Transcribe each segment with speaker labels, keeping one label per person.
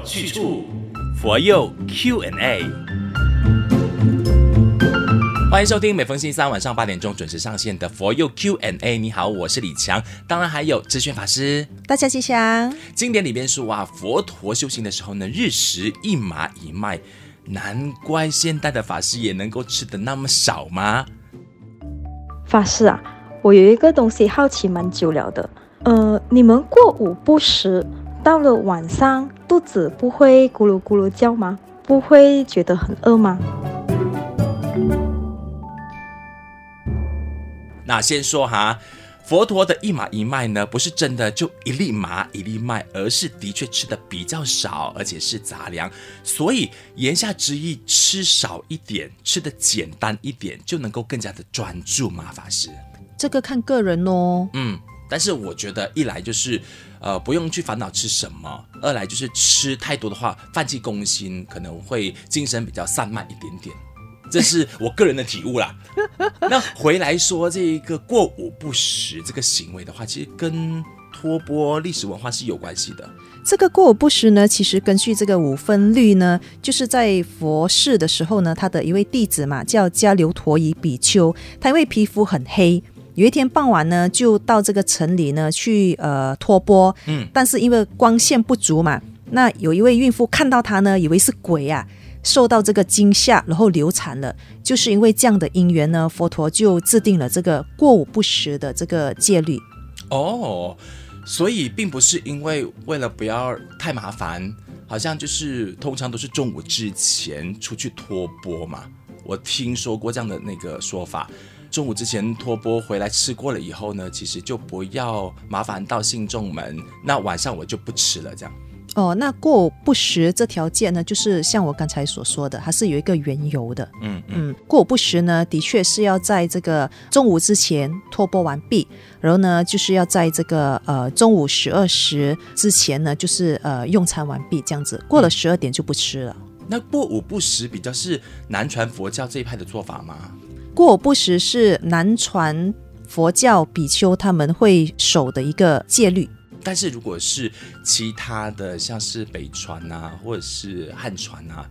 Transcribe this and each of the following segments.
Speaker 1: 有去处，佛佑 Q&A。欢迎收听每逢星期三晚上八点钟准时上线的佛佑 Q&A。你好，我是李强，当然还有智炫法师。
Speaker 2: 大家吉祥。
Speaker 1: 经典里边说啊，佛陀修行的时候呢，日食一麻一麦，难怪现代的法师也能够吃得那么少吗？
Speaker 2: 法师啊，我有一个东西好奇蛮久了的，呃，你们过午不食，到了晚上肚子不会咕噜咕噜叫吗？不会觉得很饿吗？
Speaker 1: 那先说哈，佛陀的一麻一麦呢，不是真的就一粒麻一粒麦，而是的确吃的比较少，而且是杂粮。所以言下之意，吃少一点，吃的简单一点，就能够更加的专注嘛，法师。
Speaker 2: 这个看个人哦。
Speaker 1: 嗯，但是我觉得一来就是，呃，不用去烦恼吃什么；二来就是吃太多的话，饭气攻心，可能会精神比较散漫一点点。这是我个人的体悟啦。那回来说这一个过午不食这个行为的话，其实跟托钵历史文化是有关系的。
Speaker 3: 这个过午不食呢，其实根据这个五分律呢，就是在佛世的时候呢，他的一位弟子嘛，叫迦留陀夷比丘，他因为皮肤很黑，有一天傍晚呢，就到这个城里呢去呃托钵，嗯，但是因为光线不足嘛，那有一位孕妇看到他呢，以为是鬼啊。受到这个惊吓，然后流产了，就是因为这样的因缘呢，佛陀就制定了这个过午不食的这个戒律。
Speaker 1: 哦，所以并不是因为为了不要太麻烦，好像就是通常都是中午之前出去托钵嘛。我听说过这样的那个说法，中午之前托钵回来吃过了以后呢，其实就不要麻烦到信众们，那晚上我就不吃了这样。
Speaker 3: 哦，那过午不食这条戒呢，就是像我刚才所说的，它是有一个缘由的。嗯嗯，过午不食呢，的确是要在这个中午之前托钵完毕，然后呢，就是要在这个呃中午十二时之前呢，就是呃用餐完毕这样子，过了十二点就不吃了。
Speaker 1: 嗯，那过午不食比较是南传佛教这一派的做法吗？
Speaker 3: 过午不食是南传佛教比丘他们会守的一个戒律。
Speaker 1: 但是如果是其他的，像是北传啊，或者是汉传啊，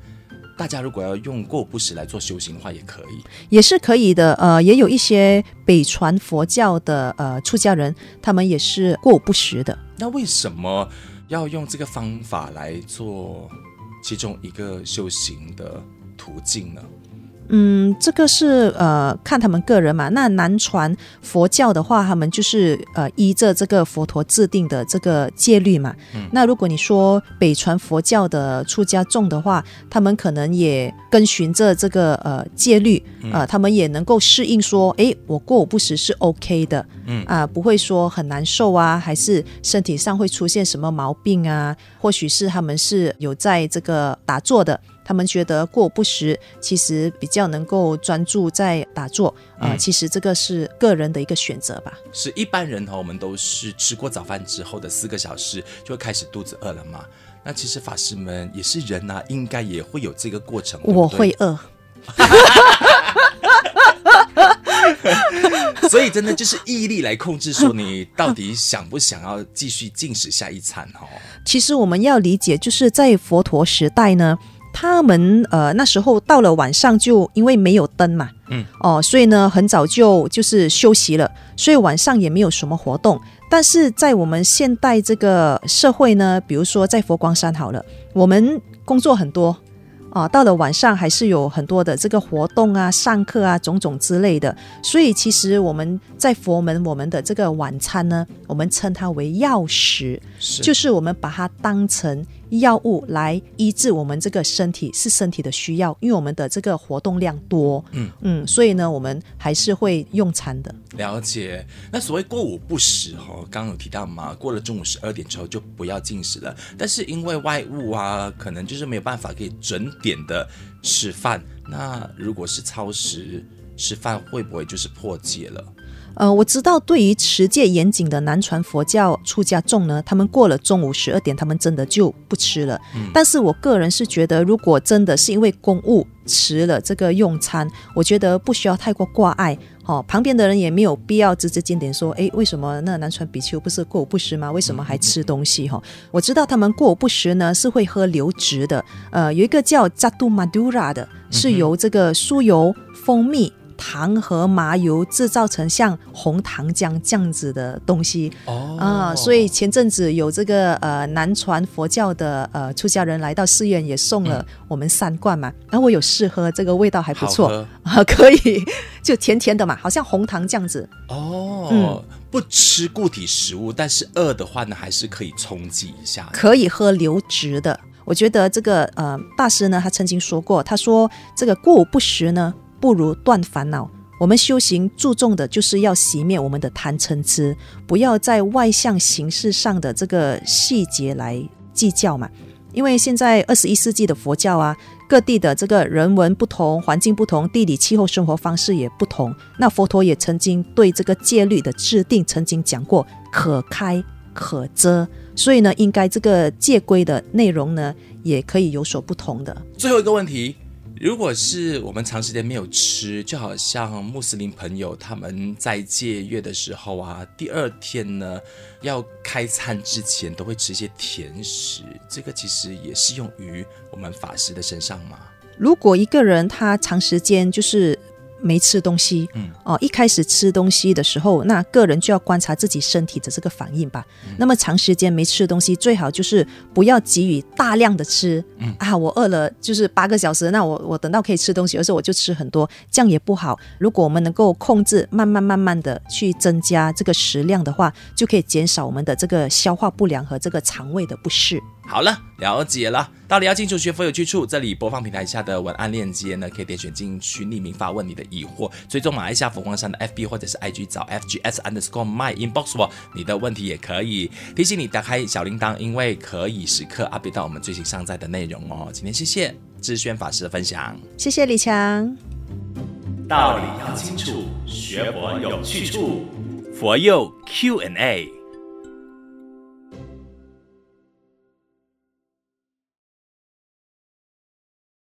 Speaker 1: 大家如果要用过午不食来做修行的话，也可以，
Speaker 3: 也是可以的。呃，也有一些北传佛教的呃出家人，他们也是过午不食的。
Speaker 1: 那为什么要用这个方法来做其中一个修行的途径呢？
Speaker 3: 嗯，这个是呃看他们个人嘛。那南传佛教的话，他们就是呃依着这个佛陀制定的这个戒律嘛。嗯。那如果你说北传佛教的出家众的话，他们可能也跟循着这个呃戒律，呃，他们也能够适应说，哎，我过午不食是 OK 的，嗯啊，不会说很难受啊，还是身体上会出现什么毛病啊？或许是他们是有在这个打坐的。他们觉得过午不食，其实比较能够专注在打坐啊、呃。其实这个是个人的一个选择吧。
Speaker 1: 是一般人哈，我们都是吃过早饭之后的四个小时就会开始肚子饿了嘛。那其实法师们也是人呐、啊，应该也会有这个过程。
Speaker 3: 我会饿，
Speaker 1: 所以真的就是毅力来控制，说你到底想不想要继续进食下一餐哦。
Speaker 3: 其实我们要理解，就是在佛陀时代呢。他们呃那时候到了晚上就因为没有灯嘛，嗯哦，所以呢很早就就是休息了，所以晚上也没有什么活动。但是在我们现代这个社会呢，比如说在佛光山好了，我们工作很多啊，到了晚上还是有很多的这个活动啊、上课啊种种之类的。所以其实我们在佛门我们的这个晚餐呢，我们称它为药食，就是我们把它当成。药物来医治我们这个身体是身体的需要，因为我们的这个活动量多，嗯嗯，所以呢，我们还是会用餐的。
Speaker 1: 了解。那所谓过午不食哈，刚刚有提到嘛，过了中午十二点之后就不要进食了。但是因为外务啊，可能就是没有办法可以准点的吃饭。那如果是超时吃饭，会不会就是破戒了？
Speaker 3: 呃，我知道，对于持戒严谨的南传佛教出家众呢，他们过了中午十二点，他们真的就不吃了。嗯，但是我个人是觉得，如果真的是因为公务迟了这个用餐，我觉得不需要太过挂碍。哦，旁边的人也没有必要指指点点说，诶，为什么那南传比丘不是过午不食吗？为什么还吃东西？哈、嗯，我知道他们过午不食呢，是会喝流质的。呃，有一个叫 Jatu Madura 的，是由这个酥油、蜂蜜。糖和麻油制造成像红糖浆这样子的东西。哦。啊，所以前阵子有这个呃南传佛教的呃出家人来到寺院，也送了我们三罐嘛，然后、我有试喝，这个味道还不错。可以就甜甜的嘛，好像红糖这样子。
Speaker 1: 哦。嗯，不吃固体食物，但是饿的话呢，还是可以充饥一下，
Speaker 3: 可以喝流质的。我觉得这个呃大师呢，他曾经说过，他说这个过午不食呢。不如断烦恼。我们修行注重的就是要熄灭我们的贪嗔痴，不要在外向形式上的这个细节来计较嘛。因为现在二十一世纪的佛教啊，各地的这个人文不同，环境不同，地理气候生活方式也不同。那佛陀也曾经对这个戒律的制定曾经讲过，可开可遮，所以呢，应该这个戒规的内容呢，也可以有所不同的。
Speaker 1: 最后一个问题。如果是我们长时间没有吃，就好像穆斯林朋友他们在戒月的时候啊，第二天呢要开餐之前都会吃一些甜食，这个其实也适用于我们法师的身上吗？
Speaker 3: 如果一个人他长时间就是。没吃东西，嗯，哦，一开始吃东西的时候，那个人就要观察自己身体的这个反应吧。嗯、那么长时间没吃东西，最好就是不要给予大量的吃，嗯啊，我饿了就是八个小时，那我我等到可以吃东西的时候我就吃很多，这样也不好。如果我们能够控制，慢慢慢慢的去增加这个食量的话，就可以减少我们的这个消化不良和这个肠胃的不适。
Speaker 1: 好了，了解了。到底要清楚学佛有去处，这里播放平台下的文案链接呢，可以点选进去匿名发问你的疑惑。追踪马来西亚佛光山的 FB 或者是 IG 找 FGS underscore my inbox 我，你的问题也可以提醒你打开小铃铛，因为可以时刻 update 到我们最新上载的内容哦。今天谢谢智轩法师的分享，
Speaker 3: 谢谢李强。
Speaker 1: 道理要清楚，学佛有去处，佛佑 Q&A。